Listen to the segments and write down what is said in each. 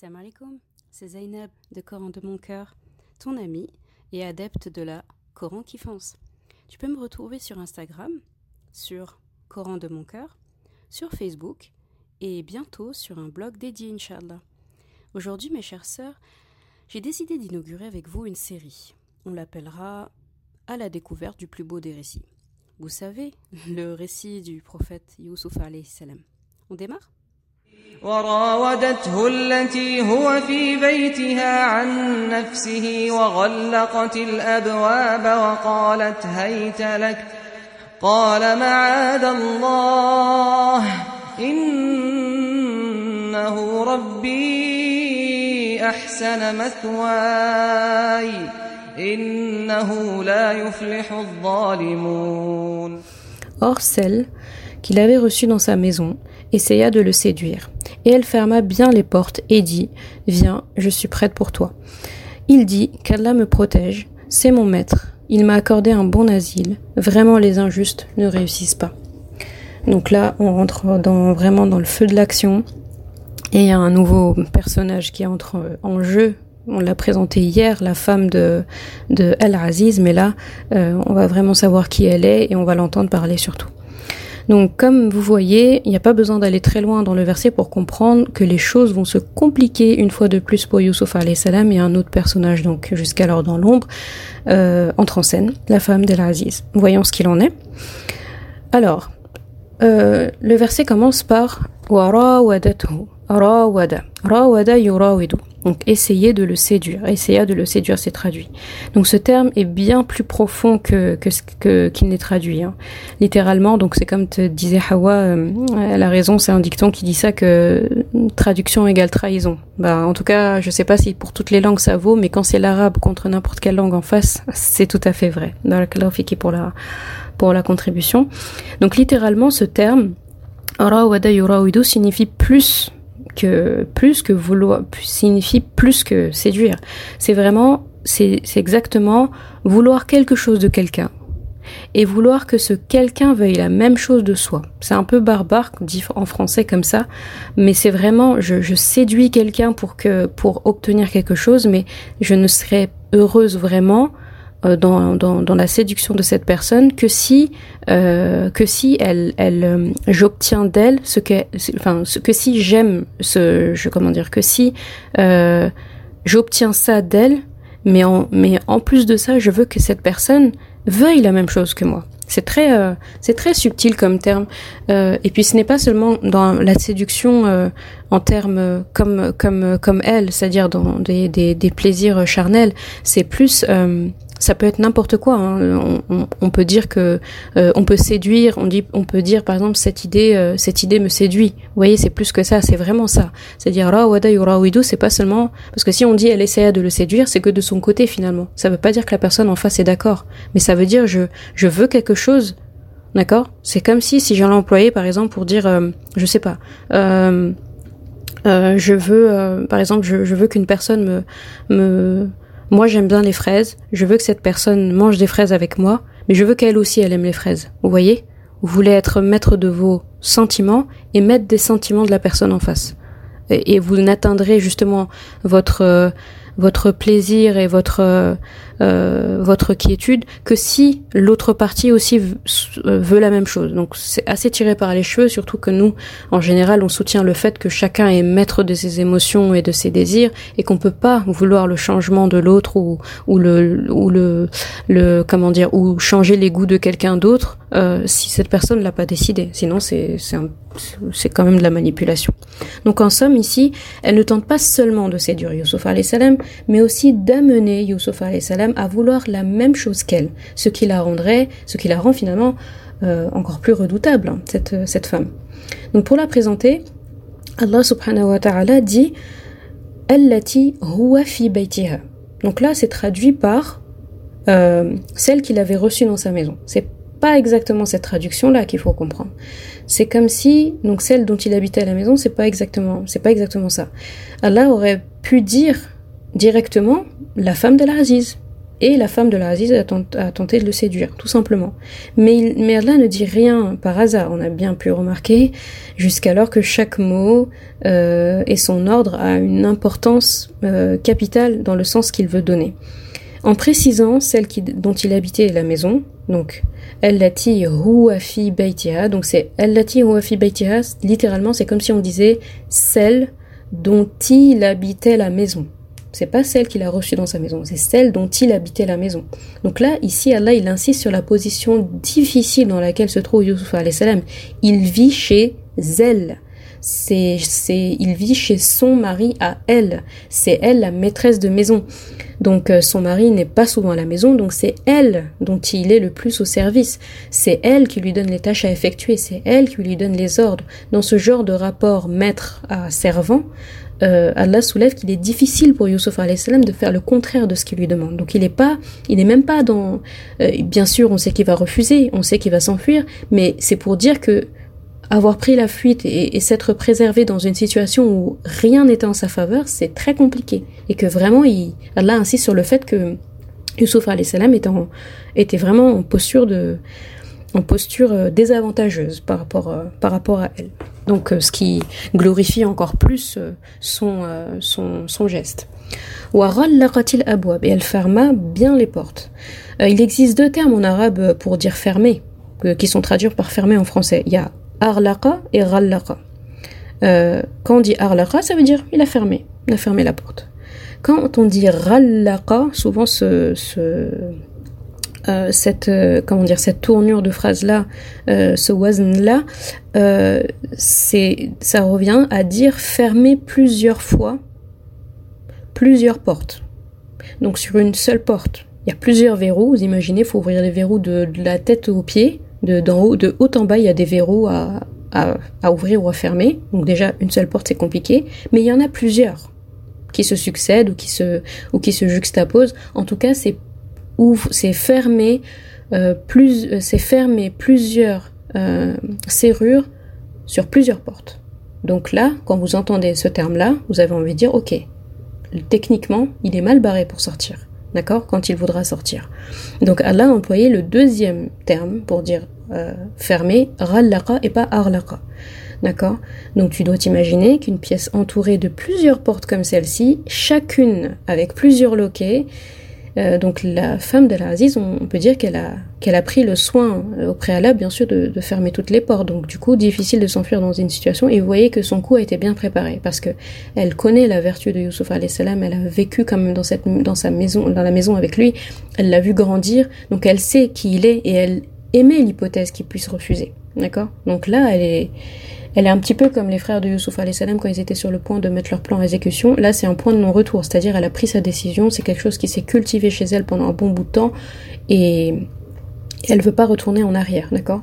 Salam alaikum, c'est Zainab de Coran de mon cœur, ton ami et adepte de la Coran qui fonce. Tu peux me retrouver sur Instagram, sur Coran de mon cœur, sur Facebook et bientôt sur un blog dédié, Inch'Allah. Aujourd'hui, mes chères sœurs, j'ai décidé d'inaugurer avec vous une série. On l'appellera À la découverte du plus beau des récits. Vous savez, le récit du prophète Youssouf salam. On démarre? وراودته التي هو في بيتها عن نفسه وغلقت الأبواب وقالت هيت لك. قال معاذ الله إنه ربي أحسن مثواي إنه لا يفلح الظالمون. Or celle qu'il avait reçue dans sa maison essaya de le séduire. Et elle ferma bien les portes et dit Viens, je suis prête pour toi. Il dit Qu'Allah me protège, c'est mon maître, il m'a accordé un bon asile, vraiment les injustes ne réussissent pas. Donc là, on rentre dans, vraiment dans le feu de l'action. Et il y a un nouveau personnage qui entre en jeu. On l'a présenté hier, la femme de, de Al-Aziz, mais là, euh, on va vraiment savoir qui elle est et on va l'entendre parler surtout. Donc comme vous voyez, il n'y a pas besoin d'aller très loin dans le verset pour comprendre que les choses vont se compliquer une fois de plus pour Youssouf salam et un autre personnage, donc jusqu'alors dans l'ombre, euh, entre en scène, la femme d'El-Aziz. Voyons ce qu'il en est. Alors, euh, le verset commence par « Warawadathu » Rawada. Rawada yurawidu. Donc essayer de le séduire. Essaya de le séduire, c'est traduit. Donc ce terme est bien plus profond que qu'il n'est traduit. Hein. Littéralement, donc c'est comme te disait Hawa, euh, elle a raison, c'est un dicton qui dit ça que traduction égale trahison. Bah en tout cas, je sais pas si pour toutes les langues ça vaut, mais quand c'est l'arabe contre n'importe quelle langue en face, c'est tout à fait vrai. Fiki pour la pour la contribution. Donc littéralement, ce terme Rawada yurawidu signifie plus que plus que vouloir signifie plus que séduire. C'est vraiment c'est exactement vouloir quelque chose de quelqu'un et vouloir que ce quelqu'un veuille la même chose de soi. C'est un peu barbare dit en français comme ça, mais c'est vraiment je, je séduis quelqu'un pour que pour obtenir quelque chose, mais je ne serai heureuse vraiment dans, dans, dans, la séduction de cette personne que si euh, que si elle elle euh, j'obtiens d'elle ce que enfin que si j'aime ce je comment dire que si euh, j'obtiens ça d'elle mais en mais en plus de ça je veux que cette personne veuille la même chose que moi. C'est très euh, c'est très subtil comme terme. Et puis ce n'est pas seulement dans la séduction en termes comme comme comme elle c'est-à-dire dans des, des, des plaisirs charnels. C'est plus ça peut être n'importe quoi. Hein. On, peut dire que euh, on peut séduire. On dit, on peut dire par exemple cette idée, euh, cette idée me séduit. Vous voyez, c'est plus que ça. C'est vraiment ça. C'est-à-dire wada yurawidu, c'est pas seulement parce que si on dit elle essaya de le séduire, c'est que de son côté finalement. Ça veut pas dire que la personne en face est d'accord, mais ça veut dire je je veux quelque chose. D'accord? C'est comme si si j'allais employer par exemple pour dire, euh, je sais pas. Euh, je veux, par exemple, je, je veux qu'une personne me me moi j'aime bien les fraises, je veux que cette personne mange des fraises avec moi, mais je veux qu'elle aussi elle aime les fraises. Vous voyez? Vous voulez être maître de vos sentiments et maître des sentiments de la personne en face. Et, vous n'atteindrez justement votre euh, votre plaisir et votre euh, votre quiétude que si l'autre partie aussi euh, veut la même chose. Donc c'est assez tiré par les cheveux, surtout que nous, en général, on soutient le fait que chacun est maître de ses émotions et de ses désirs et qu'on peut pas vouloir le changement de l'autre ou ou le ou le le comment dire ou changer les goûts de quelqu'un d'autre euh, si cette personne l'a pas décidé. Sinon c'est c'est c'est quand même de la manipulation. Donc en somme ici, elle ne tente pas seulement de séduire Youssouf salam, mais aussi d'amener Youssouf salam à vouloir la même chose qu'elle, ce qui la rendrait, ce qui la rend finalement euh, encore plus redoutable, hein, cette, cette femme. Donc pour la présenter, Allah subhanahu wa ta'ala dit Allati huwa fi baytiha. Donc là, c'est traduit par euh, celle qu'il avait reçue dans sa maison. C'est pas exactement cette traduction là qu'il faut comprendre. C'est comme si donc celle dont il habitait à la maison, c'est pas exactement c'est pas exactement ça. Allah aurait pu dire directement la femme de l'Aziz. Et la femme de l'Aziz a, a, tenté de le séduire, tout simplement. Mais, Allah ne dit rien par hasard, on a bien pu remarquer, jusqu'alors que chaque mot euh, et son ordre a une importance euh, capitale dans le sens qu'il veut donner. En précisant celle qui, dont il habitait la maison, donc Allati huwa fi baytiha, donc c'est Allati huwa fi baytiha, littéralement c'est comme si on disait celle dont il habitait la maison. C'est pas celle qu'il a reçue dans sa maison, c'est celle dont il habitait la maison. Donc là, ici, Allah, il insiste sur la position difficile dans laquelle se trouve Yusuf salam. Il vit chez elle. C'est, c'est, il vit chez son mari à elle. C'est elle la maîtresse de maison. Donc euh, son mari n'est pas souvent à la maison, donc c'est elle dont il est le plus au service. C'est elle qui lui donne les tâches à effectuer, c'est elle qui lui donne les ordres. Dans ce genre de rapport maître à servant, euh, Allah soulève qu'il est difficile pour Yusuf salam de faire le contraire de ce qu'il lui demande. Donc il n'est pas, il n'est même pas dans. Euh, bien sûr, on sait qu'il va refuser, on sait qu'il va s'enfuir, mais c'est pour dire que avoir pris la fuite et, s'être préservé dans une situation où rien n'était en sa faveur, c'est très compliqué. Et que vraiment, il, Allah insiste sur le fait que Yusuf salam était, était vraiment en posture de, en posture euh, désavantageuse par rapport, par rapport à elle. Donc euh, ce qui glorifie encore plus euh, son, euh, son, son geste. Et elle ferma bien les portes. il existe deux termes en arabe pour dire fermer, qui sont traduits par fermer en français. Il y a arlaqa et rallaqa. quand on dit arlaqa, ça veut dire il a fermé, il a fermé la porte. Quand on dit rallaqa, souvent ce, euh, cette euh, comment dire cette tournure de phrase là, euh, ce wazn là, ça revient à dire fermer plusieurs fois plusieurs portes. Donc sur une seule porte, il y a plusieurs verrous. Vous imaginez, faut ouvrir les verrous de, la tête aux pieds, de d'en haut, de haut en bas, il y a des verrous à, à, à ouvrir ou à fermer. Donc déjà une seule porte c'est compliqué, mais il y en a plusieurs qui se succèdent ou qui se ou qui se juxtaposent. En tout cas, c'est c'est fermé, euh, euh, c'est fermé plusieurs euh, serrures sur plusieurs portes. Donc là, quand vous entendez ce terme-là, vous avez envie de dire, ok, techniquement, il est mal barré pour sortir. D'accord Quand il voudra sortir. Donc Allah a employé le deuxième terme pour dire euh, fermé, rallaqa et pas arlaqa. D'accord Donc tu dois t'imaginer qu'une pièce entourée de plusieurs portes comme celle-ci, chacune avec plusieurs loquets, euh, donc la femme de l'Aziz, on, peut dire qu'elle a, qu'elle a pris le soin euh, au préalable, bien sûr, de, fermer toutes les portes. Donc du coup, difficile de s'enfuir dans une situation. Et vous voyez que son coup a été bien préparé parce que elle connaît la vertu de Youssouf salam. Elle a vécu quand même dans cette, dans sa maison, dans la maison avec lui. Elle l'a vu grandir. Donc elle sait qui il est et elle aimait l'hypothèse qu'il puisse refuser. D'accord Donc là, elle est elle est un petit peu comme les frères de Youssouf salam quand ils étaient sur le point de mettre leur plan en exécution. Là, c'est un point de non-retour, c'est-à-dire elle a pris sa décision, c'est quelque chose qui s'est cultivé chez elle pendant un bon bout de temps et elle veut pas retourner en arrière, d'accord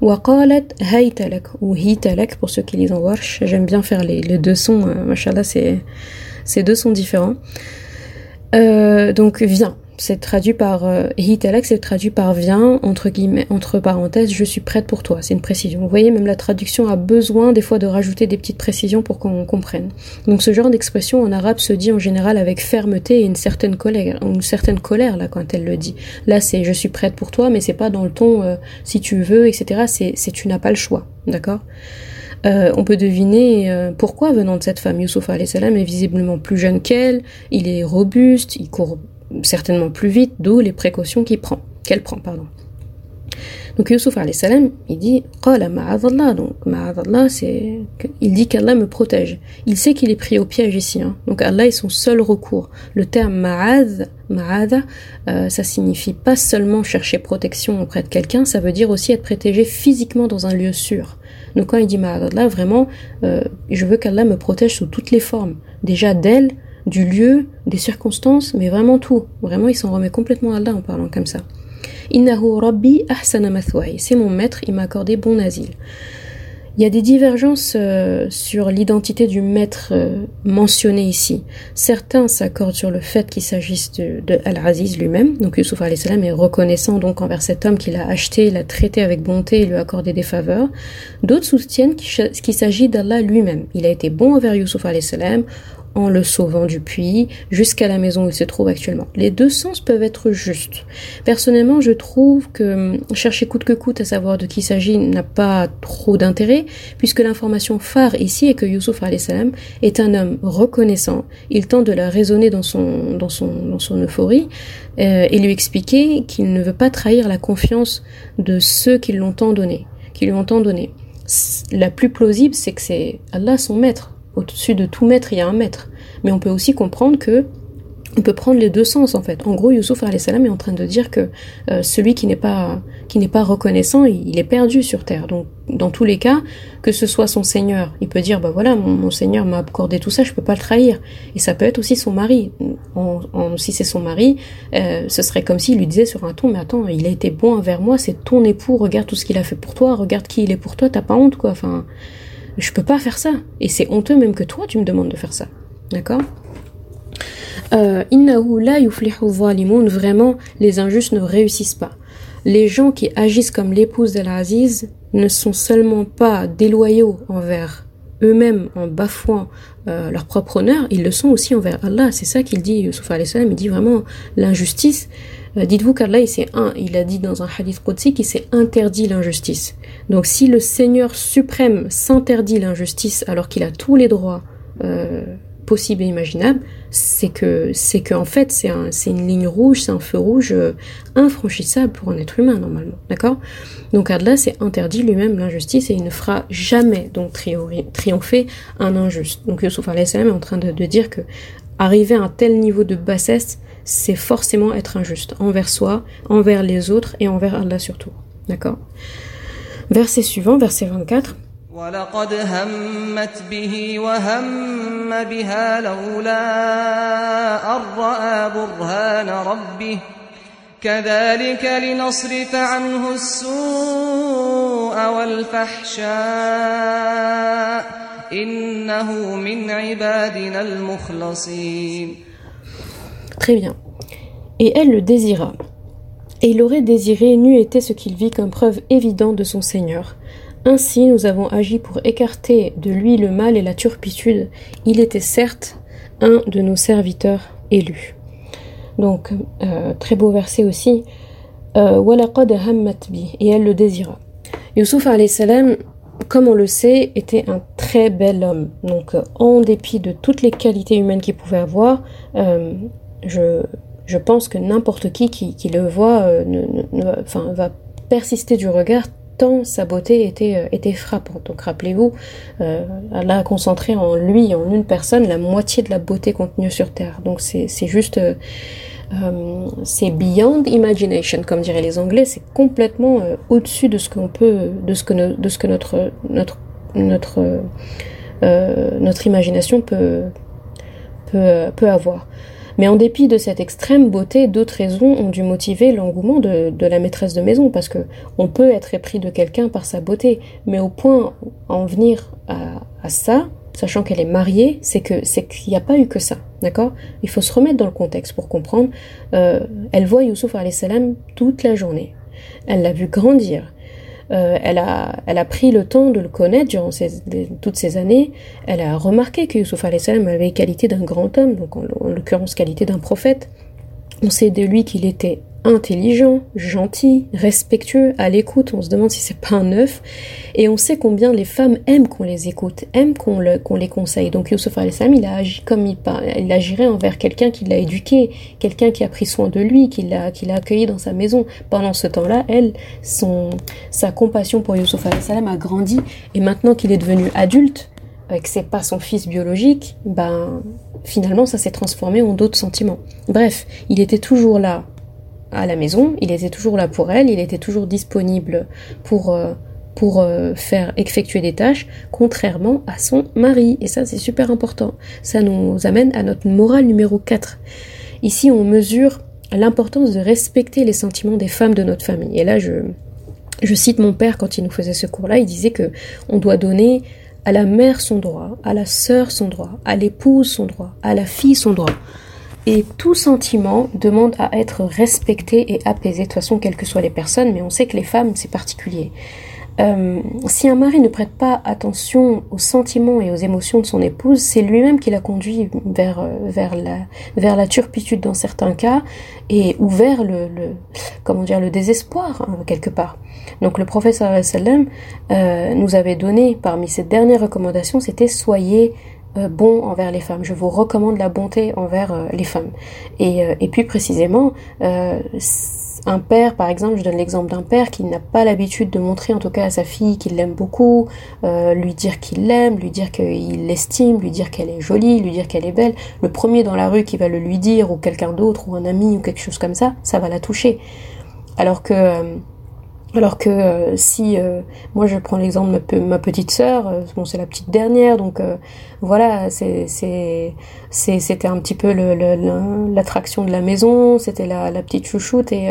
ou hitalak pour ceux qui lisent en warsh. J'aime bien faire les, deux sons, euh, machallah, c'est ces deux sons différents. Euh, donc viens, c'est traduit par euh, c'est traduit par viens entre guillemets entre parenthèses je suis prête pour toi. C'est une précision. Vous voyez même la traduction a besoin des fois de rajouter des petites précisions pour qu'on comprenne. Donc ce genre d'expression en arabe se dit en général avec fermeté et une certaine colère une certaine colère là quand elle le dit. Là c'est je suis prête pour toi mais c'est pas dans le ton euh, si tu veux etc c'est c'est tu n'as pas le choix. D'accord? Euh, on peut deviner euh, pourquoi venant de cette femme, Youssouf salam est visiblement plus jeune qu'elle, il est robuste, il court certainement plus vite, d'où les précautions qu'il prend, qu'elle prend, pardon. Donc Yusuf salam, il dit donc c'est il dit qu'Allah me protège. Il sait qu'il est pris au piège ici, hein. donc Allah est son seul recours. Le terme ma'ad, ma'ada, euh, ça signifie pas seulement chercher protection auprès de quelqu'un, ça veut dire aussi être protégé physiquement dans un lieu sûr. Donc quand il dit ma'adallah, vraiment, euh, je veux qu'Allah me protège sous toutes les formes, déjà d'elle, du lieu, des circonstances, mais vraiment tout. Vraiment, il s'en remet complètement à Allah en parlant comme ça. Innahu Rabbi ahsana C'est mon maître, il m'a accordé bon asile. Il y a des divergences euh, sur l'identité du maître euh, mentionné ici. Certains s'accordent sur le fait qu'il s'agisse de, Al-Aziz lui-même, donc Yusuf salam est reconnaissant donc envers cet homme qu'il a acheté, l'a traité avec bonté et lui a accordé des faveurs. D'autres soutiennent qu'il s'agit d'Allah lui-même. Il a été bon envers Yusuf salam en le sauvant du puits jusqu'à la maison où il se trouve actuellement. Les deux sens peuvent être justes. Personnellement, je trouve que hum, chercher coûte que coûte à savoir de qui s'agit n'a pas trop d'intérêt, puisque l'information phare ici est que Youssouf salam est un homme reconnaissant. Il tente de la raisonner dans son, dans son, dans son euphorie euh, et lui expliquer qu'il ne veut pas trahir la confiance de ceux qui l'ont tant donné, qui lui ont tant donné. La plus plausible, c'est que c'est Allah son maître. Au-dessus de tout maître, il y a un maître. Mais on peut aussi comprendre que on peut prendre les deux sens en fait. En gros, Youssouf salam est en train de dire que euh, celui qui n'est pas reconnaissant, il, est perdu sur terre. Donc, dans tous les cas, que ce soit son seigneur, il peut dire bah voilà, mon, seigneur m'a accordé tout ça, je peux pas le trahir. Et ça peut être aussi son mari. si c'est son mari, euh, ce serait comme s'il lui disait sur un ton mais attends, il a été bon envers moi, c'est ton époux, regarde tout ce qu'il a fait pour toi, regarde qui il est pour toi, t'as pas honte quoi. Enfin, je peux pas faire ça. Et c'est honteux même que toi tu me demandes de faire ça. D'accord? Euh, Innahu la vraiment, les injustes ne réussissent pas. Les gens qui agissent comme l'épouse d'Al-Aziz ne sont seulement pas déloyaux envers eux-mêmes en bafouant euh, leur propre honneur, ils le sont aussi envers Allah. C'est ça qu'il dit, Yusuf salam, il dit vraiment l'injustice. Euh, dites-vous qu'Allah, il, un, il a dit dans un hadith Qudsi qu'il s'est interdit l'injustice. Donc si le Seigneur suprême s'interdit l'injustice alors qu'il a tous les droits possible et imaginable, c'est que c'est que en fait c'est un, une ligne rouge, c'est un feu rouge euh, infranchissable pour un être humain normalement, d'accord? Donc Allah s'est interdit lui-même l'injustice et il ne fera jamais donc triompher un injuste. Donc Yusuf est en train de, de dire que arriver à un tel niveau de bassesse, c'est forcément être injuste envers soi, envers les autres et envers Allah surtout, d'accord Verset suivant, verset 24. ولقد همت به وهم بها لولا أن رأى برهان ربه كذلك لنصرف عنه السوء والفحشاء إنه من عبادنا المخلصين Très bien. Et elle le désira. Et il aurait désiré n'eût été ce qu'il vit comme preuve évidente de son Seigneur. Ainsi nous avons agi pour écarter de lui le mal et la turpitude. Il était certes un de nos serviteurs élus. Donc, euh, très beau verset aussi. Euh, et elle le désira. Youssouf salam, comme on le sait, était un très bel homme. Donc, en dépit de toutes les qualités humaines qu'il pouvait avoir, euh, je, pense que n'importe qui, qui, le voit enfin, va persister du regard tant sa beauté était, euh, frappante. Donc rappelez-vous, euh, elle a concentré en lui, en une personne, la moitié de la beauté contenue sur Terre. Donc c'est juste... Euh, c'est beyond imagination, comme diraient les Anglais, c'est complètement au-dessus de ce qu'on peut, de ce que, notre imagination peut avoir. Mais en dépit de cette extrême beauté, d'autres raisons ont dû motiver l'engouement de, la maîtresse de maison, parce que on peut être épris de quelqu'un par sa beauté, mais au point en venir à, ça, sachant qu'elle est mariée, c'est que c'est qu'il n'y a pas eu que ça, d'accord? Il faut se remettre dans le contexte pour comprendre. Euh, elle voit Youssouf salam toute la journée. Elle l'a vu grandir. Euh, elle, a, elle a pris le temps de le connaître durant toutes ces années. Elle a remarqué que Youssouf salam avait les qualités d'un grand homme, donc en, en l'occurrence qualité d'un prophète. On sait de lui qu'il était intelligent, gentil, respectueux, à l'écoute. On se demande si c'est pas un œuf. Et on sait combien les femmes aiment qu'on les écoute, aiment qu'on les conseille. Donc Youssef salam il a agi comme il, il agirait envers quelqu'un qui l'a éduqué, quelqu'un qui a pris soin de lui, qui l'a accueilli dans sa maison. Pendant ce temps-là, elle, son, sa compassion pour Youssef salam a grandi. Et maintenant qu'il est devenu adulte, et que c'est pas son fils biologique, ben finalement ça s'est transformé en d'autres sentiments. Bref, il était toujours là à la maison, il était toujours là pour elle, il était toujours disponible pour, euh, pour euh, faire effectuer des tâches, contrairement à son mari. Et ça, c'est super important. Ça nous amène à notre morale numéro 4. Ici, on mesure l'importance de respecter les sentiments des femmes de notre famille. Et là, je, je cite mon père quand il nous faisait ce cours-là, il disait que on doit donner à la mère son droit, à la sœur son droit, à l'épouse son droit, à la fille son droit. Et tout sentiment demande à être respecté et apaisé, de toute façon, quelles que soient les personnes, mais on sait que les femmes, c'est particulier. euh, si un mari ne prête pas attention aux sentiments et aux émotions de son épouse, c'est lui-même qui la conduit vers, euh, vers, la, vers la turpitude dans certains cas et ou vers le, comment dire le désespoir hein, quelque part. Donc le professeur euh, nous avait donné parmi ses dernières recommandations, c'était soyez bon envers les femmes. Je vous recommande la bonté envers euh, les femmes. Et, et puis précisément, un père, par exemple, je donne l'exemple d'un père qui n'a pas l'habitude de montrer en tout cas à sa fille qu'il l'aime beaucoup, euh, lui dire qu'il l'aime, lui dire qu'il l'estime, lui dire qu'elle est jolie, lui dire qu'elle est belle. Le premier dans la rue qui va le lui dire, ou quelqu'un d'autre, ou un ami, ou quelque chose comme ça, ça va la toucher. Alors que euh, alors que euh, si euh, moi je prends l'exemple de ma, petite sœur, euh, bon c'est la petite dernière, donc voilà c'était un petit peu l'attraction de la maison, c'était la, la petite chouchoute et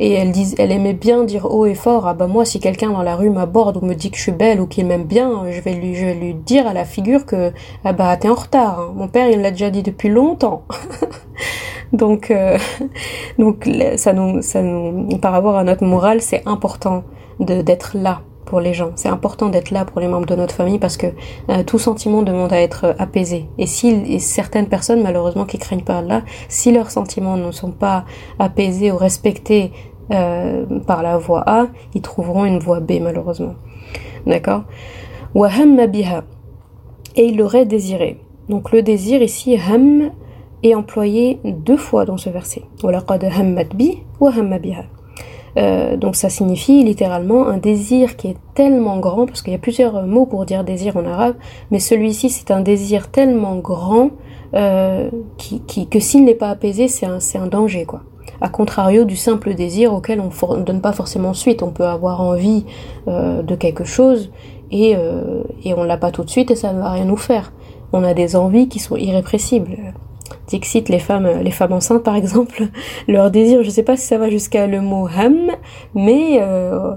et elle dis, elle aimait bien dire haut et fort ah bah moi si quelqu'un dans la rue m'aborde ou me dit que je suis belle ou qu'il m'aime bien, je vais lui je vais lui dire à la figure que ah bah t'es en retard. Hein. Mon père il l'a déjà dit depuis longtemps. Donc, euh, donc ça nous, ça nous, par rapport à notre morale, c'est important d'être là pour les gens. C'est important d'être là pour les membres de notre famille parce que euh, tout sentiment demande à être apaisé. Et si certaines personnes, malheureusement, qui craignent pas là, si leurs sentiments ne sont pas apaisés ou respectés euh, par la voie A, ils trouveront une voie B, malheureusement. D'accord? Et il l'aurait désiré. Donc le désir ici, ham, est employé deux fois dans ce verset. Euh, donc ça signifie littéralement un désir qui est tellement grand, parce qu'il y a plusieurs mots pour dire désir en arabe, mais celui-ci c'est un désir tellement grand euh, que s'il n'est pas apaisé, c'est un, un danger quoi. A contrario du simple désir auquel on ne donne pas forcément suite, on peut avoir envie euh, de quelque chose et, euh, et on l'a pas tout de suite et ça ne va rien nous faire. On a des envies qui sont irrépressibles. Dixit, les femmes, les femmes enceintes par exemple, leur désir, je sais pas si ça va jusqu'à le mot ham, mais euh,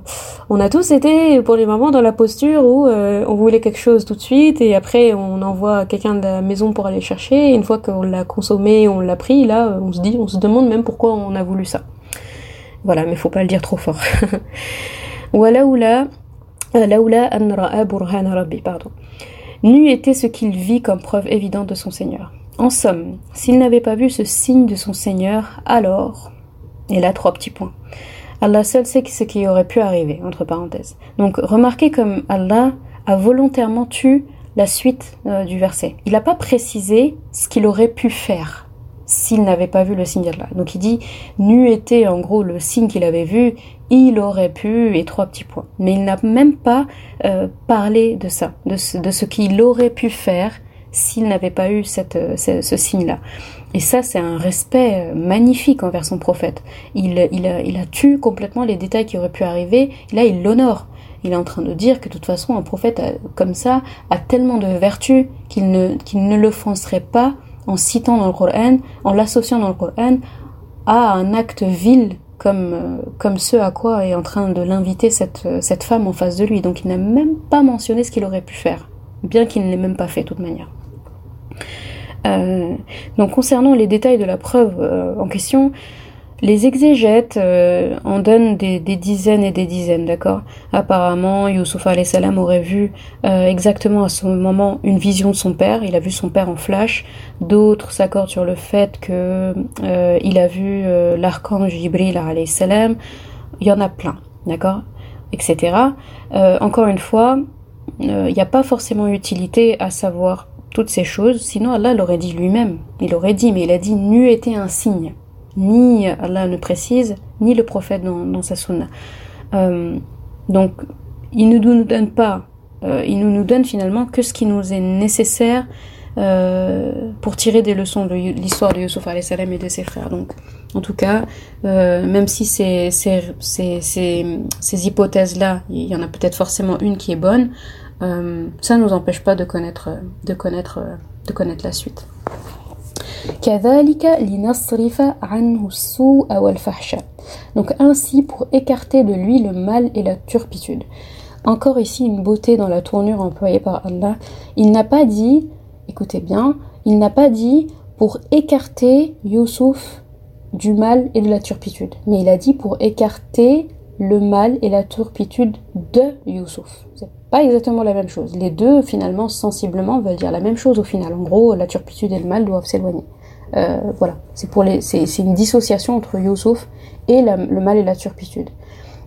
on a tous été pour les moments dans la posture où euh, on voulait quelque chose tout de suite et après on envoie quelqu'un de la maison pour aller chercher. Une fois qu'on l'a consommé, on l'a pris, là on se dit, on se demande même pourquoi on a voulu ça. Voilà, mais faut pas le dire trop fort. Walaoula, laoula an ra'a rabbi, pardon. Nu était ce qu'il vit comme preuve évidente de son Seigneur. En somme, s'il n'avait pas vu ce signe de son Seigneur, alors, et là trois petits points. Allah seul sait ce qui aurait pu arriver, entre parenthèses. Donc remarquez comme Allah a volontairement tué la suite euh, du verset. Il n'a pas précisé ce qu'il aurait pu faire s'il n'avait pas vu le signe d'Allah. Donc il dit, nu était en gros le signe qu'il avait vu, il aurait pu, et trois petits points. Mais il n'a même pas euh, parlé de ça, de ce qu'il aurait pu faire s'il n'avait pas eu cette, euh, ce, signe-là. Et ça, c'est un respect euh, magnifique envers son prophète. Il, il, a, tué complètement les détails qui auraient pu arriver. là, il l'honore. Il est en train de dire que de toute façon, un prophète comme ça a tellement de vertus qu'il ne, ne l'offenserait pas en citant dans le Coran, en l'associant dans le Coran à un acte vil comme, euh, comme ce à quoi est en train de l'inviter cette, cette femme en face de lui. Donc il n'a même pas mentionné ce qu'il aurait pu faire, bien qu'il ne l'ait même pas fait de toute manière. Euh, donc concernant les détails de la preuve euh, en question, les exégètes euh, en donnent des, dizaines et des dizaines, d'accord? Apparemment, Youssouf salam aurait vu exactement à ce moment une vision de son père, il a vu son père en flash. D'autres s'accordent sur le fait que il a vu l'archange Jibril salam. Il y en a plein, d'accord? Etc. encore une fois, il n'y a pas forcément utilité à savoir toutes ces choses, sinon Allah l'aurait dit lui-même. Il aurait dit, mais il a dit n'eût été un signe. Ni Allah ne précise, ni le prophète dans, sa sunna. Euh, donc, il ne nous donne pas, euh, il ne nous donne finalement que ce qui nous est nécessaire euh, pour tirer des leçons de l'histoire de Yusuf salam et de ses frères. Donc, en tout cas, même si ces, ces, ces, ces hypothèses-là, il y en a peut-être forcément une qui est bonne, euh, ça ne nous empêche pas de connaître, de connaître, de connaître la suite. Donc ainsi pour écarter de lui le mal et la turpitude. Encore ici une beauté dans la tournure employée par Allah. Il n'a pas dit, écoutez bien, il n'a pas dit pour écarter Youssouf du mal et de la turpitude, mais il a dit pour écarter le mal et la turpitude de Youssouf. C'est pas exactement la même chose. Les deux, finalement, sensiblement, veulent dire la même chose au final. En gros, la turpitude et le mal doivent s'éloigner. Euh, voilà, c'est pour c'est, une dissociation entre Youssouf et le mal et la turpitude.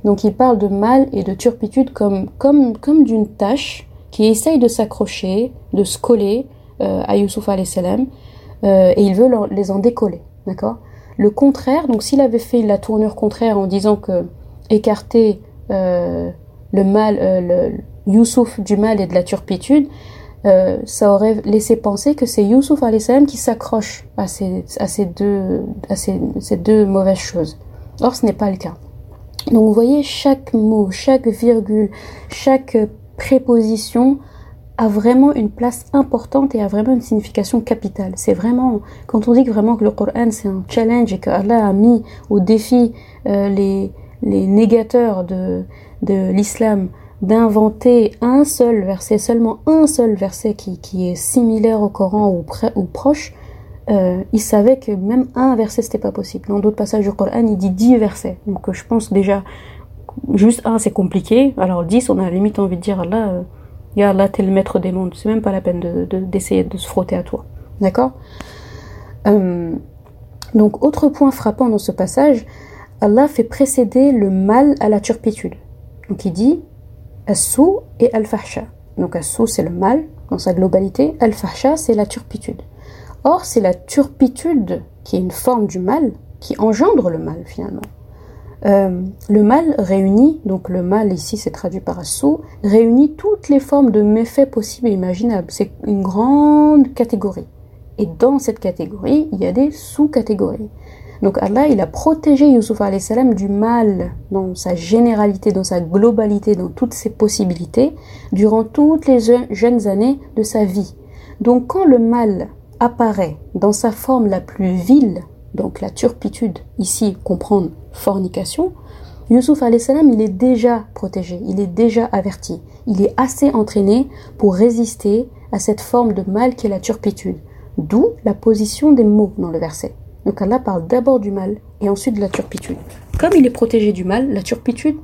Donc il parle de mal et de turpitude comme, comme, comme d'une tâche qui essaye de s'accrocher, de se coller euh, à Youssouf salam euh, et il veut les en décoller, d'accord? Le contraire, donc s'il avait fait la tournure contraire en disant que écarter euh, le mal, le Youssouf du mal et de la turpitude, ça aurait laissé penser que c'est Youssouf salam qui s'accroche à, ces, deux, à ces, deux mauvaises choses. Or, ce n'est pas le cas. Donc vous voyez, chaque mot, chaque virgule, chaque préposition a vraiment une place importante et a vraiment une signification capitale. C'est vraiment, quand on dit que vraiment que le Coran c'est un challenge et que Allah a mis au défi euh, les, les négateurs de, de l'islam d'inventer un seul verset, seulement un seul verset qui, qui est similaire au Coran ou, ou proche, euh, il savait que même un verset c'était pas possible. Dans d'autres passages du Coran, il dit dix versets. Donc je pense déjà, juste un c'est compliqué, alors dix on a limite envie de dire Allah, euh, Ya Allah t'es le maître des mondes, c'est même pas la peine d'essayer de, de, se frotter à toi. D'accord? Euh, Donc autre point frappant dans ce passage, Allah fait précéder le mal à la turpitude. Donc il dit As-sou et Al-Fahsha. Donc As-sou c'est le mal dans sa globalité, Al-Fahsha c'est la turpitude. Or, c'est la turpitude qui est une forme du mal qui engendre le mal finalement. Euh, le mal réunit, donc le mal ici c'est traduit par assou, réunit toutes les formes de méfaits possibles et imaginables. C'est une grande catégorie. Et dans cette catégorie, il y a des sous-catégories. Donc Allah, il a protégé Yusuf salam du mal dans sa généralité, dans sa globalité, dans toutes ses possibilités, durant toutes les jeunes années de sa vie. Donc quand le mal apparaît dans sa forme la plus vile, donc la turpitude, ici comprendre fornication, Youssouf salam il est déjà protégé, il est déjà averti, il est assez entraîné pour résister à cette forme de mal qui est la turpitude. D'où la position des mots dans le verset. Donc Allah parle d'abord du mal et ensuite de la turpitude. Comme il est protégé du mal, la turpitude,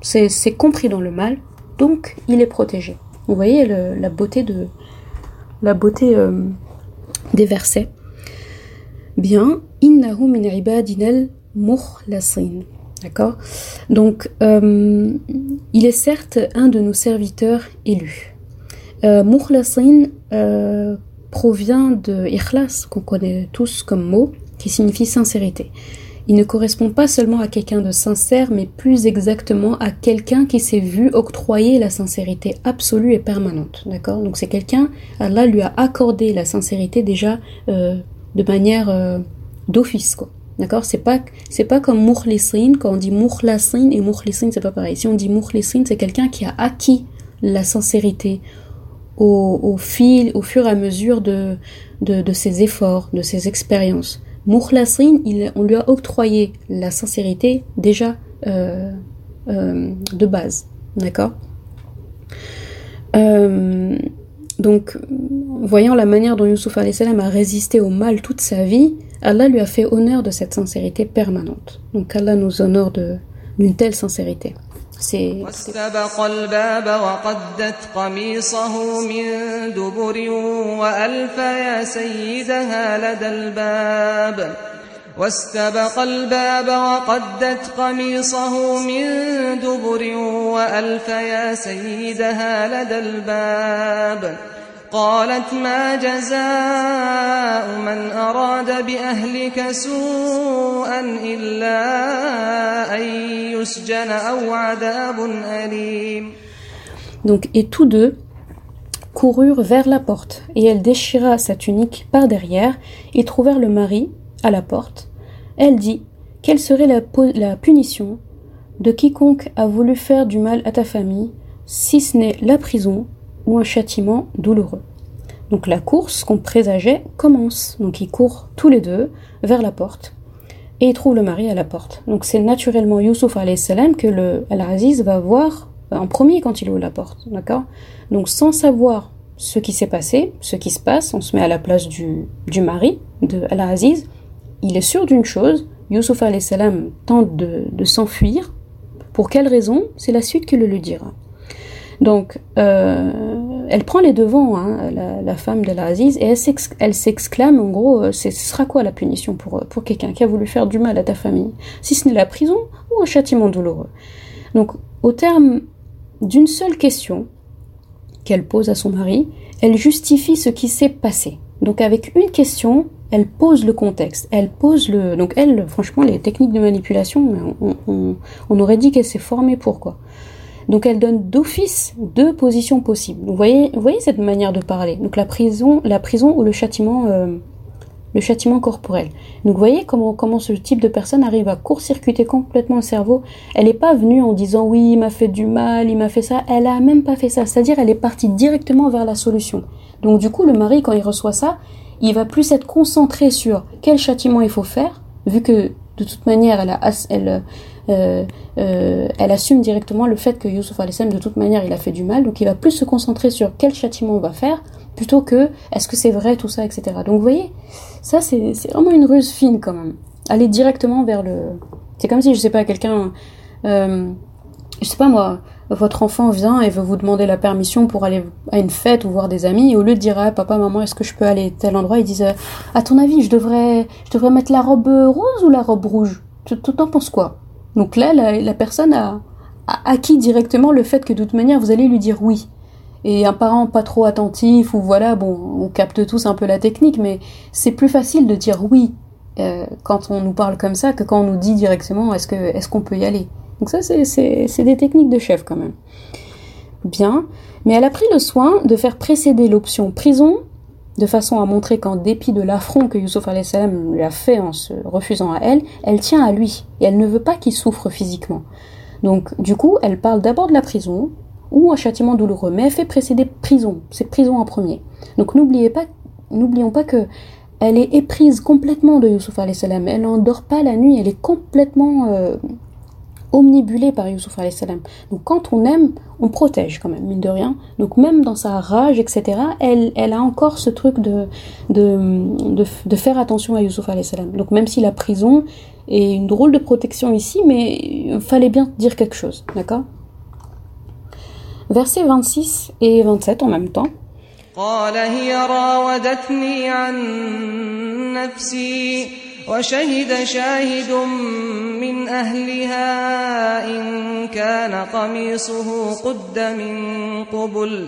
c'est compris dans le mal, donc il est protégé. Vous voyez la beauté de la beauté euh, des versets. Bien, innahu. D'accord? Donc, euh, il est certes un de nos serviteurs élus. Euh provient de ikhlas, qu'on connaît tous comme mot, qui signifie sincérité il ne correspond pas seulement à quelqu'un de sincère, mais plus exactement à quelqu'un qui s'est vu octroyer la sincérité absolue et permanente. D'accord? Donc c'est quelqu'un, Allah lui a accordé la sincérité déjà euh, de manière euh, d'office, quoi. D'accord? C'est pas c'est pas comme mukhlisin quand on dit mukhlasin et mukhlisin c'est pas pareil. Si on dit mukhlisin, c'est quelqu'un qui a acquis la sincérité au, fil, au fur et à mesure de, de, ses efforts, de ses expériences. Mukhlasin, on lui a octroyé la sincérité déjà euh, euh, de base. D'accord? Euh, Donc, voyant la manière dont Yusuf a résisté au mal toute sa vie, Allah lui a fait honneur de cette sincérité permanente. Donc Allah nous honore d'une telle sincérité. واستبق الباب وقدت قميصه من دبر وألف يا سيدها لدى الباب. واستبق الباب وقدت قميصه من دبر وألف يا سيدها لدى الباب. قالت ما جزاء من أراد بأهلك سوءا إلا أن يسجن أو عذاب أليم Donc, et tous deux coururent vers la porte, et elle déchira sa tunique par derrière, et trouvèrent le mari à la porte. Elle dit, Quelle serait la, la punition de quiconque a voulu faire du mal à ta famille, si ce n'est la prison ou un châtiment douloureux. Donc la course qu'on présageait commence. Donc ils courent tous les deux vers la porte et ils trouvent le mari à la porte. Donc c'est naturellement Youssouf salam que le Al-Aziz va voir en premier quand il ouvre la porte. D'accord? Donc sans savoir ce qui s'est passé, ce qui se passe, on se met à la place du, du mari de Al-Aziz. Il est sûr d'une chose, Youssouf salam tente de, de s'enfuir Pour quelle raison? C'est la suite qui le lui dira. Donc, euh, elle prend les devants, hein, la, femme de l'Aziz, et elle s'exclame, en gros, euh, ce sera quoi la punition pour, euh, pour quelqu'un qui a voulu faire du mal à ta famille Si ce n'est la prison ou un châtiment douloureux. Donc, au terme d'une seule question qu'elle pose à son mari, elle justifie ce qui s'est passé. Donc, avec une question, elle pose le contexte, elle pose le... Donc, elle, franchement, les techniques de manipulation, on, on aurait dit qu'elle s'est formée pour quoi donc elle donne d'office deux positions possibles. Vous voyez, cette manière de parler. Donc la prison, la prison ou le châtiment, euh, le châtiment corporel. Donc vous voyez comment comment ce type de personne arrive à court-circuiter complètement le cerveau. Elle n'est pas venue en disant oui il m'a fait du mal, il m'a fait ça. Elle a même pas fait ça. C'est-à-dire elle est partie directement vers la solution. Donc du coup le mari quand il reçoit ça, il va plus être concentré sur quel châtiment il faut faire, vu que de toute manière euh, euh, elle assume directement le fait que Youssouf al-Islam, de toute manière, il a fait du mal, donc il va plus se concentrer sur quel châtiment on va faire, plutôt que est-ce que c'est vrai, tout ça, etc. Donc vous voyez, ça c'est vraiment une ruse fine quand même. Aller directement vers le... C'est comme si, je sais pas, quelqu'un... Euh, je sais pas moi, votre enfant vient et veut vous demander la permission pour aller à une fête ou voir des amis, et au lieu de dire ah, papa, maman, est-ce que je peux aller à tel endroit, ils disent à ton avis, je devrais, je devrais mettre la robe rose ou la robe rouge? Tu t'en penses quoi? Donc là, la, personne a, acquis directement le fait que de toute manière, vous allez lui dire oui. Et un parent pas trop attentif, ou voilà, bon, on capte tous un peu la technique, mais c'est plus facile de dire oui euh, quand on nous parle comme ça que quand on nous dit directement est-ce est-ce qu'on peut y aller? Donc ça, c'est des techniques de chef quand même. Bien, mais elle a pris le soin de faire précéder l'option prison de façon à montrer qu'en dépit de l'affront que Youssouf salam lui a fait en se refusant à elle, elle tient à lui et elle ne veut pas qu'il souffre physiquement. Donc, du coup, elle parle d'abord de la prison ou un châtiment douloureux, mais elle fait précéder prison, c'est prison en premier. Donc, n'oublions pas que elle est éprise complètement de Youssouf salam. Elle n'endort pas la nuit, elle est complètement euh, omnibulée par Youssouf salam. Donc quand on aime, on protège quand même, mine de rien. Donc même dans sa rage, etc., elle, elle a encore ce truc de, de, de, faire attention à Youssouf salam. Donc même si la prison est une drôle de protection ici, mais il fallait bien dire quelque chose, d'accord? Versets 26 et 27 en même temps. وشهد شاهد من أهلها إن كان قميصه قد من قبل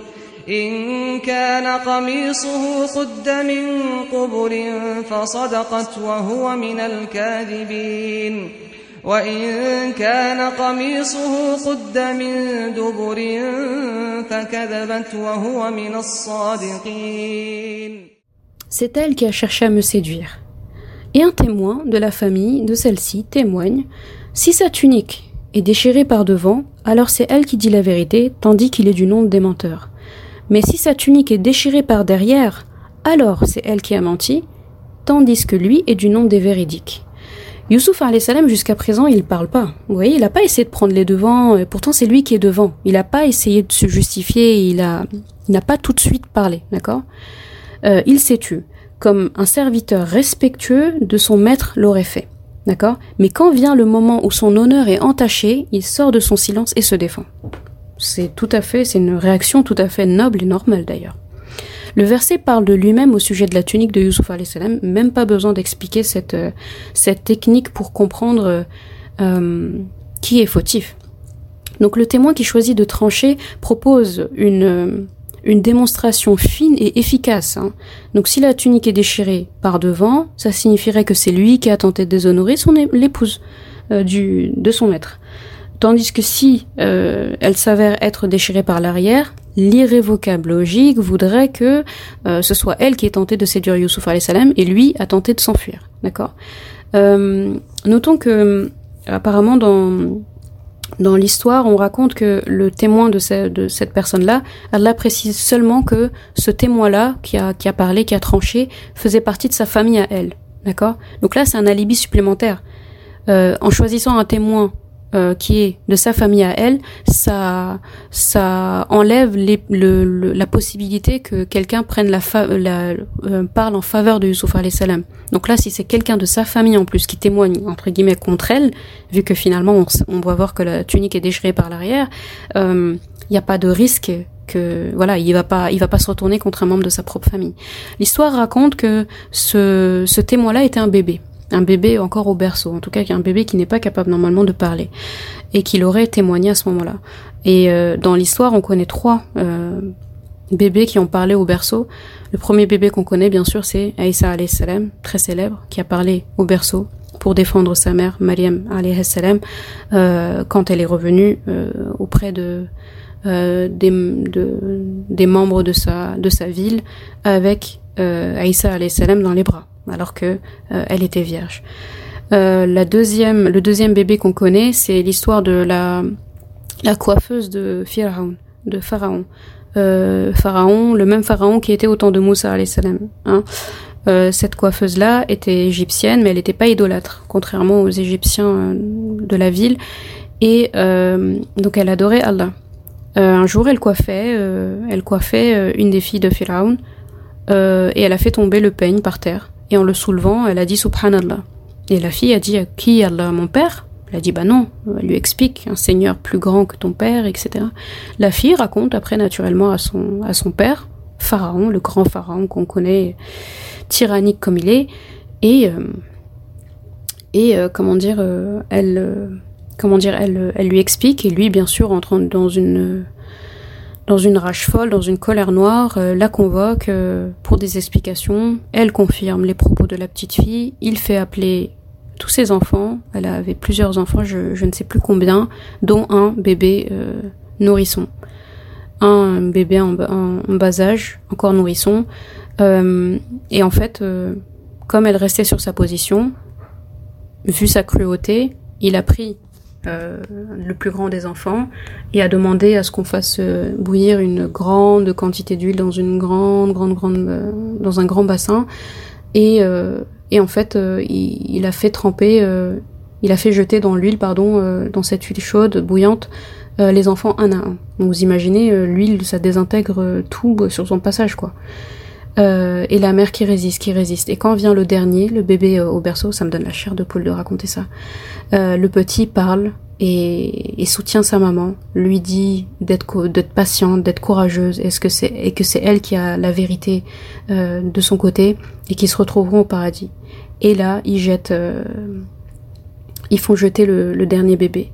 إن كان قميصه قد من قبل فصدقت وهو من الكاذبين وإن كان قميصه قد من دبر فكذبت وهو من الصادقين C'est elle qui a cherché à me séduire. Et un témoin de la famille de celle-ci témoigne Si sa tunique est déchirée par devant, alors c'est elle qui dit la vérité, tandis qu'il est du nombre des menteurs. Mais si sa tunique est déchirée par derrière, alors c'est elle qui a menti, tandis que lui est du nombre des véridiques. Youssouf salam jusqu'à présent il parle pas. Vous voyez, il n'a pas essayé de prendre les devants, et pourtant c'est lui qui est devant. Il n'a pas essayé de se justifier, il il n'a pas tout de suite parlé, d'accord? Euh, Il s'est tué comme un serviteur respectueux de son maître l'aurait fait. D'accord? Mais quand vient le moment où son honneur est entaché, il sort de son silence et se défend. C'est une réaction tout à fait noble et normale d'ailleurs. Le verset parle de lui-même au sujet de la tunique de Yusuf salam, même pas besoin d'expliquer cette, euh, technique pour comprendre euh, qui est fautif. Donc le témoin qui choisit de trancher propose une, une démonstration fine et efficace. Hein. Donc si la tunique est déchirée par devant, ça signifierait que c'est lui qui a tenté de déshonorer son l'épouse euh, du de son maître. Tandis que si euh, elle s'avère être déchirée par l'arrière, l'irrévocable logique voudrait que euh, ce soit elle qui ait tenté de séduire Youssouf salam et lui a tenté de s'enfuir. D'accord? Notons que apparemment dans dans l'histoire, on raconte que le témoin de, cette personne-là, elle précise seulement que ce témoin-là, qui a, qui a parlé, qui a tranché, faisait partie de sa famille à elle. D'accord? Donc là, c'est un alibi supplémentaire. Euh, en choisissant un témoin euh, qui est de sa famille à elle, ça, ça enlève les, le, la possibilité que quelqu'un prenne la, la euh, parle en faveur de Youssouf salam. Donc là, si c'est quelqu'un de sa famille en plus qui témoigne entre guillemets contre elle, vu que finalement on, on voir que la tunique est déchirée par l'arrière, il euh, n'y a pas de risque que voilà, il va pas, il va pas se retourner contre un membre de sa propre famille. L'histoire raconte que ce, ce témoin-là était un bébé un bébé encore au berceau, en tout cas un bébé qui n'est pas capable normalement de parler, et qu'il aurait témoigné à ce moment-là. Et euh, dans l'histoire, on connaît trois euh, bébés qui ont parlé au berceau. Le premier bébé qu'on connaît, bien sûr, c'est Aïssa salam, très célèbre, qui a parlé au berceau pour défendre sa mère, Mariam salam, euh, quand elle est revenue euh, auprès de, euh, des, de, des membres de sa, de sa ville avec euh, Aïssa salam dans les bras alors que euh, elle était vierge. Euh, la deuxième, le deuxième bébé qu'on connaît, c'est l'histoire de la, la coiffeuse de Pharaon, de Pharaon. Euh, pharaon, le même Pharaon qui était au temps de Moussa salam. Hein. Euh, cette coiffeuse-là était égyptienne, mais elle n'était pas idolâtre, contrairement aux Égyptiens euh, de la ville. Et euh, donc elle adorait Allah. un jour, elle coiffait, elle coiffait une des filles de Pharaon, et elle a fait tomber le peigne par terre. Et en le soulevant, elle a dit Subhanallah. Et la fille a dit Qui Allah Mon père? Elle a dit Bah non. Elle lui explique Un seigneur plus grand que ton père, etc. La fille raconte après naturellement à son, à père, Pharaon, le grand Pharaon qu'on connaît, tyrannique comme il est. Et, euh, et euh, comment dire, euh, elle, comment dire, elle, elle lui explique. Et lui, bien sûr, entrant dans une dans une rage folle, dans une colère noire, euh, la convoque euh, pour des explications. Elle confirme les propos de la petite fille. Il fait appeler tous ses enfants. Elle avait plusieurs enfants, je, ne sais plus combien, dont un bébé euh, nourrisson. Un bébé en, bas âge, encore nourrisson. et en fait, comme elle restait sur sa position, vu sa cruauté, il a pris euh, le plus grand des enfants, et a demandé à ce qu'on fasse euh, bouillir une grande quantité d'huile dans une grande, grande, grande, euh, dans un grand bassin. Et, et en fait, il, il, a fait tremper, il a fait jeter dans l'huile, pardon, dans cette huile chaude, bouillante, les enfants un à un. Donc vous imaginez, l'huile, ça désintègre tout sur son passage, quoi. Euh, et la mère qui résiste, qui résiste. Et quand vient le dernier, le bébé au berceau, ça me donne la chair de poule de raconter ça. Euh, le petit parle et, soutient sa maman, lui dit d'être d'être patiente, d'être courageuse, est-ce que c'est et que c'est elle qui a la vérité euh, de son côté et qu'ils se retrouveront au paradis. Et là, ils jettent, euh, ils font jeter le, le dernier bébé.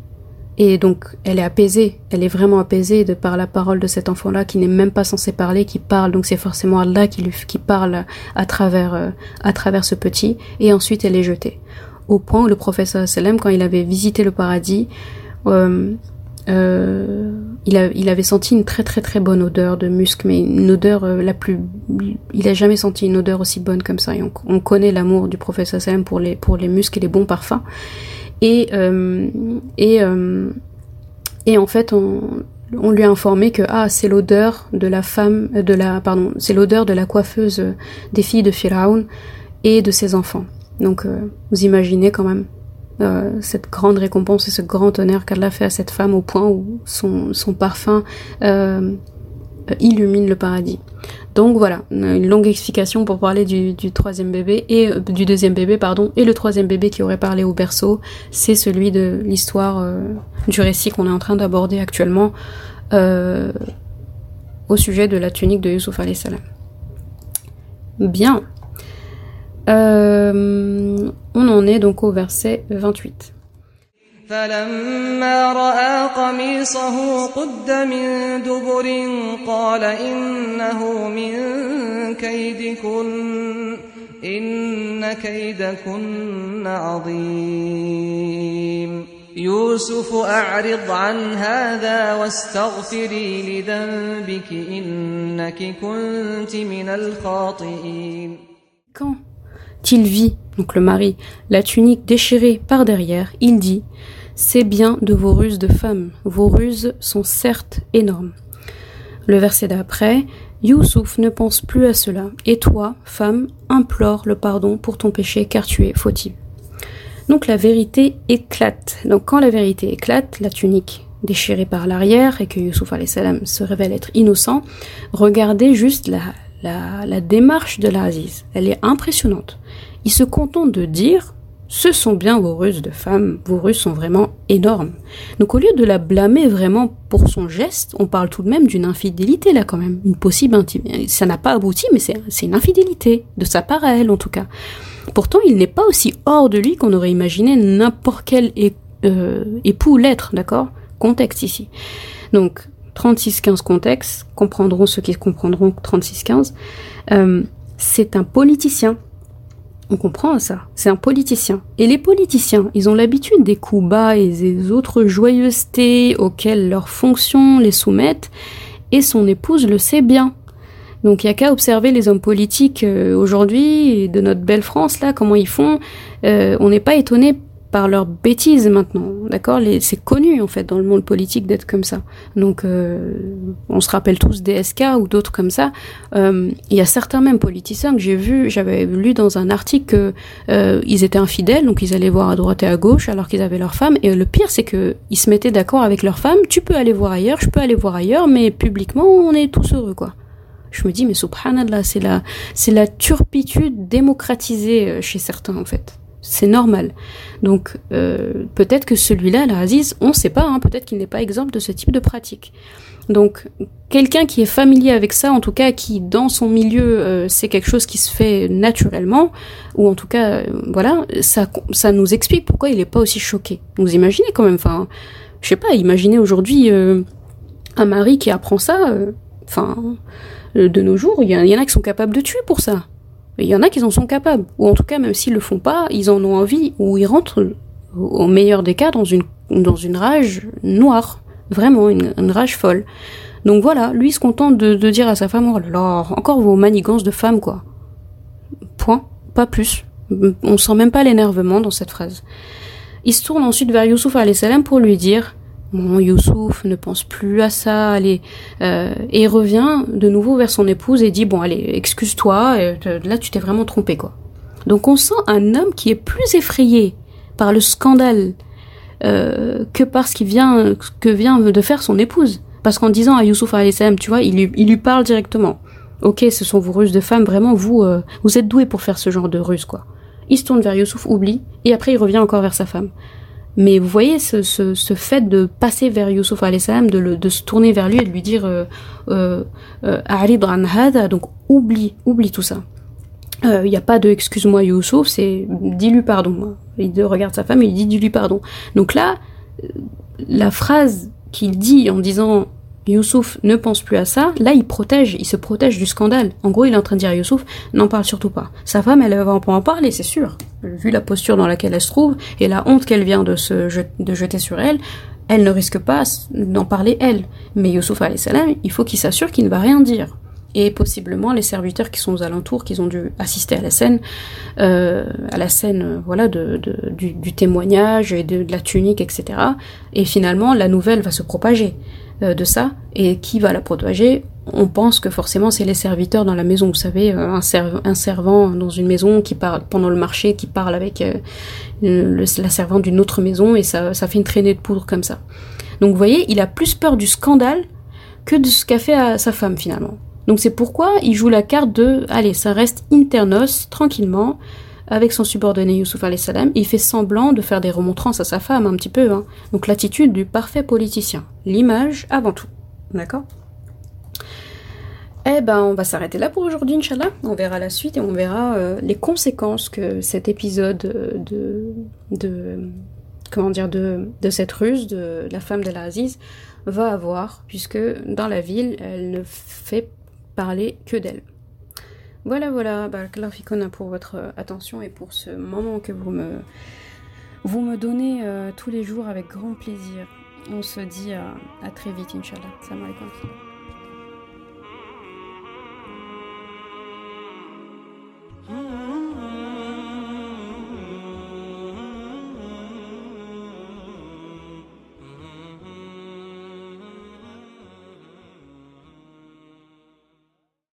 Et donc, elle est apaisée, elle est vraiment apaisée de par la parole de cet enfant-là qui n'est même pas censé parler, qui parle. Donc, c'est forcément Allah qui lui, qui parle à travers, à travers ce petit. Et ensuite, elle est jetée au point où le professeur Salem, quand il avait visité le paradis, euh, euh, il, a, il, avait senti une très très très bonne odeur de musc, mais une odeur euh, la plus... Il a jamais senti une odeur aussi bonne comme ça. Et on, connaît l'amour du professeur Salem pour les, pour les muscles et les bons parfums. Et, euh, et, euh, et en fait, on, on lui a informé que ah c'est l'odeur de la femme de la pardon c'est l'odeur de la coiffeuse des filles de Firaun et de ses enfants. Donc euh, vous imaginez quand même euh, cette grande récompense et ce grand honneur qu'elle fait à cette femme au point où son, son parfum euh, illumine le paradis. Donc voilà, une longue explication pour parler du, troisième bébé et du deuxième bébé pardon et le troisième bébé qui aurait parlé au berceau, c'est celui de l'histoire du récit qu'on est en train d'aborder actuellement au sujet de la tunique de Yusuf salam. Bien, euh, on en est donc au verset 28. فلما رأى قميصه قد من دبر قال إنه من كيدكن إن كيدكن عظيم. يوسف أعرض عن هذا واستغفري لذنبك إنك كنت من الخاطئين. Quand il vit, donc le mari, la tunique déchirée par derrière, il dit C'est bien de vos ruses de femme, vos ruses sont certes énormes. Le verset d'après Youssouf ne pense plus à cela, et toi, femme, implore le pardon pour ton péché car tu es fautive. Donc la vérité éclate. Donc quand la vérité éclate, la tunique déchirée par l'arrière et que Youssouf salam se révèle être innocent, regardez juste la, la démarche de l'Aziz. Elle est impressionnante. Il se contente de dire ce sont bien vos ruses de femmes, vos ruses sont vraiment énormes. Donc au lieu de la blâmer vraiment pour son geste, on parle tout de même d'une infidélité là quand même, une possible intimité. Ça n'a pas abouti, mais c'est une infidélité, de sa part à elle en tout cas. Pourtant, il n'est pas aussi hors de lui qu'on aurait imaginé n'importe quel euh, époux l'être, d'accord? Contexte ici. Donc 36-15 contexte, comprendront ceux qui comprendront 36-15. Euh, c'est un politicien on comprend ça. C'est un politicien. Et les politiciens, ils ont l'habitude des coups bas et des autres joyeusetés auxquelles leurs fonctions les soumettent, et son épouse le sait bien. Donc il y a qu'à observer les hommes politiques euh, aujourd'hui de notre belle France là, comment ils font. Euh, on n'est pas étonné par leurs bêtises maintenant, d'accord? C'est connu en fait dans le monde politique d'être comme ça. Donc euh, on se rappelle tous des SK ou d'autres comme ça. Euh, il y a certains même politiciens que j'ai vu, j'avais lu dans un article que euh, étaient infidèles, donc ils allaient voir à droite et à gauche alors qu'ils avaient leur femme. Et le pire c'est que ils se mettaient d'accord avec leur femme. Tu peux aller voir ailleurs, je peux aller voir ailleurs, mais publiquement on est tous heureux quoi. Je me dis mais subhanallah, c'est la c'est la turpitude démocratisée chez certains en fait c'est normal. Donc euh, peut-être que celui-là, l'Aziz, on ne sait pas, hein, peut-être qu'il n'est pas exemple de ce type de pratique. Donc quelqu'un qui est familier avec ça, en tout cas qui dans son milieu euh, c'est quelque chose qui se fait naturellement, ou en tout cas euh, voilà, ça, ça nous explique pourquoi il n'est pas aussi choqué. Vous imaginez quand même, enfin, je sais pas, imaginez aujourd'hui un mari qui apprend ça, enfin, de nos jours, il y, y en a qui sont capables de tuer pour ça. Il y en a qui en sont capables, ou en tout cas même s'ils le font pas, ils en ont envie, ou ils rentrent au meilleur des cas dans une dans une rage noire, vraiment une, rage folle. Donc voilà, lui se contente de, de dire à sa femme, oh là là, encore vos manigances de femme quoi. Point, pas plus. On sent même pas l'énervement dans cette phrase. Il se tourne ensuite vers Youssouf salam pour lui dire Mon Youssouf ne pense plus à ça, allez. Euh, et revient de nouveau vers son épouse et dit Bon, allez, excuse-toi, euh, là tu t'es vraiment trompé, quoi. Donc on sent un homme qui est plus effrayé par le scandale euh, que par ce qui vient, que vient de faire son épouse. Parce qu'en disant à Youssouf tu vois, il lui, il lui parle directement. Ok, ce sont vos ruses de femmes, vraiment, vous, vous êtes doués pour faire ce genre de ruse, quoi. Il se tourne vers Youssouf, oublie, et après il revient encore vers sa femme. Mais vous voyez ce, ce, ce fait de passer vers Youssouf salam, de, de se tourner vers lui et de lui dire euh, euh, euh donc oublie, oublie tout ça. Il euh, n'y a pas de excuse-moi Youssouf, c'est dis-lui pardon. Il regarde sa femme et il dit dis-lui pardon. Donc là, la phrase qu'il dit en disant Youssouf ne pense plus à ça, là il protège, il se protège du scandale. En gros, il est en train de dire à Youssouf, n'en parle surtout pas. Sa femme, elle va en parler, c'est sûr. Vu la posture dans laquelle elle se trouve et la honte qu'elle vient de se de jeter sur elle, elle ne risque pas d'en parler elle. Mais Youssouf salam, il faut qu'il s'assure qu'il ne va rien dire. Et possiblement les serviteurs qui sont aux alentours, qui ont dû assister à la scène, euh, à la scène, euh, voilà, du, témoignage et de la tunique, etc. Et finalement, la nouvelle va se propager. Euh, de ça. Et qui va la protéger On pense que forcément c'est les serviteurs dans la maison. Vous savez, euh, un, un, servant dans une maison qui parle pendant le marché, qui parle avec euh, la servante d'une autre maison et ça, ça fait une traînée de poudre comme ça. Donc vous voyez, il a plus peur du scandale que de ce qu'a fait à sa femme finalement. Donc c'est pourquoi il joue la carte de allez, ça reste internos, tranquillement, avec son subordonné Youssouf salam, il fait semblant de faire des remontrances à sa femme un petit peu. Hein. Donc l'attitude du parfait politicien. L'image avant tout. D'accord? Eh ben, on va s'arrêter là pour aujourd'hui, Inch'Allah. On verra la suite et on verra euh, les conséquences que cet épisode de, de comment dire, de, cette ruse de la femme de l'Aziz va avoir, puisque dans la ville, elle ne fait parler que d'elle. Voilà, voilà, Barakallah pour votre euh, attention et pour ce moment que vous me, vous me donnez euh, tous les jours avec grand plaisir. On se dit à, à très vite, Inch'Allah. Salam alaikum.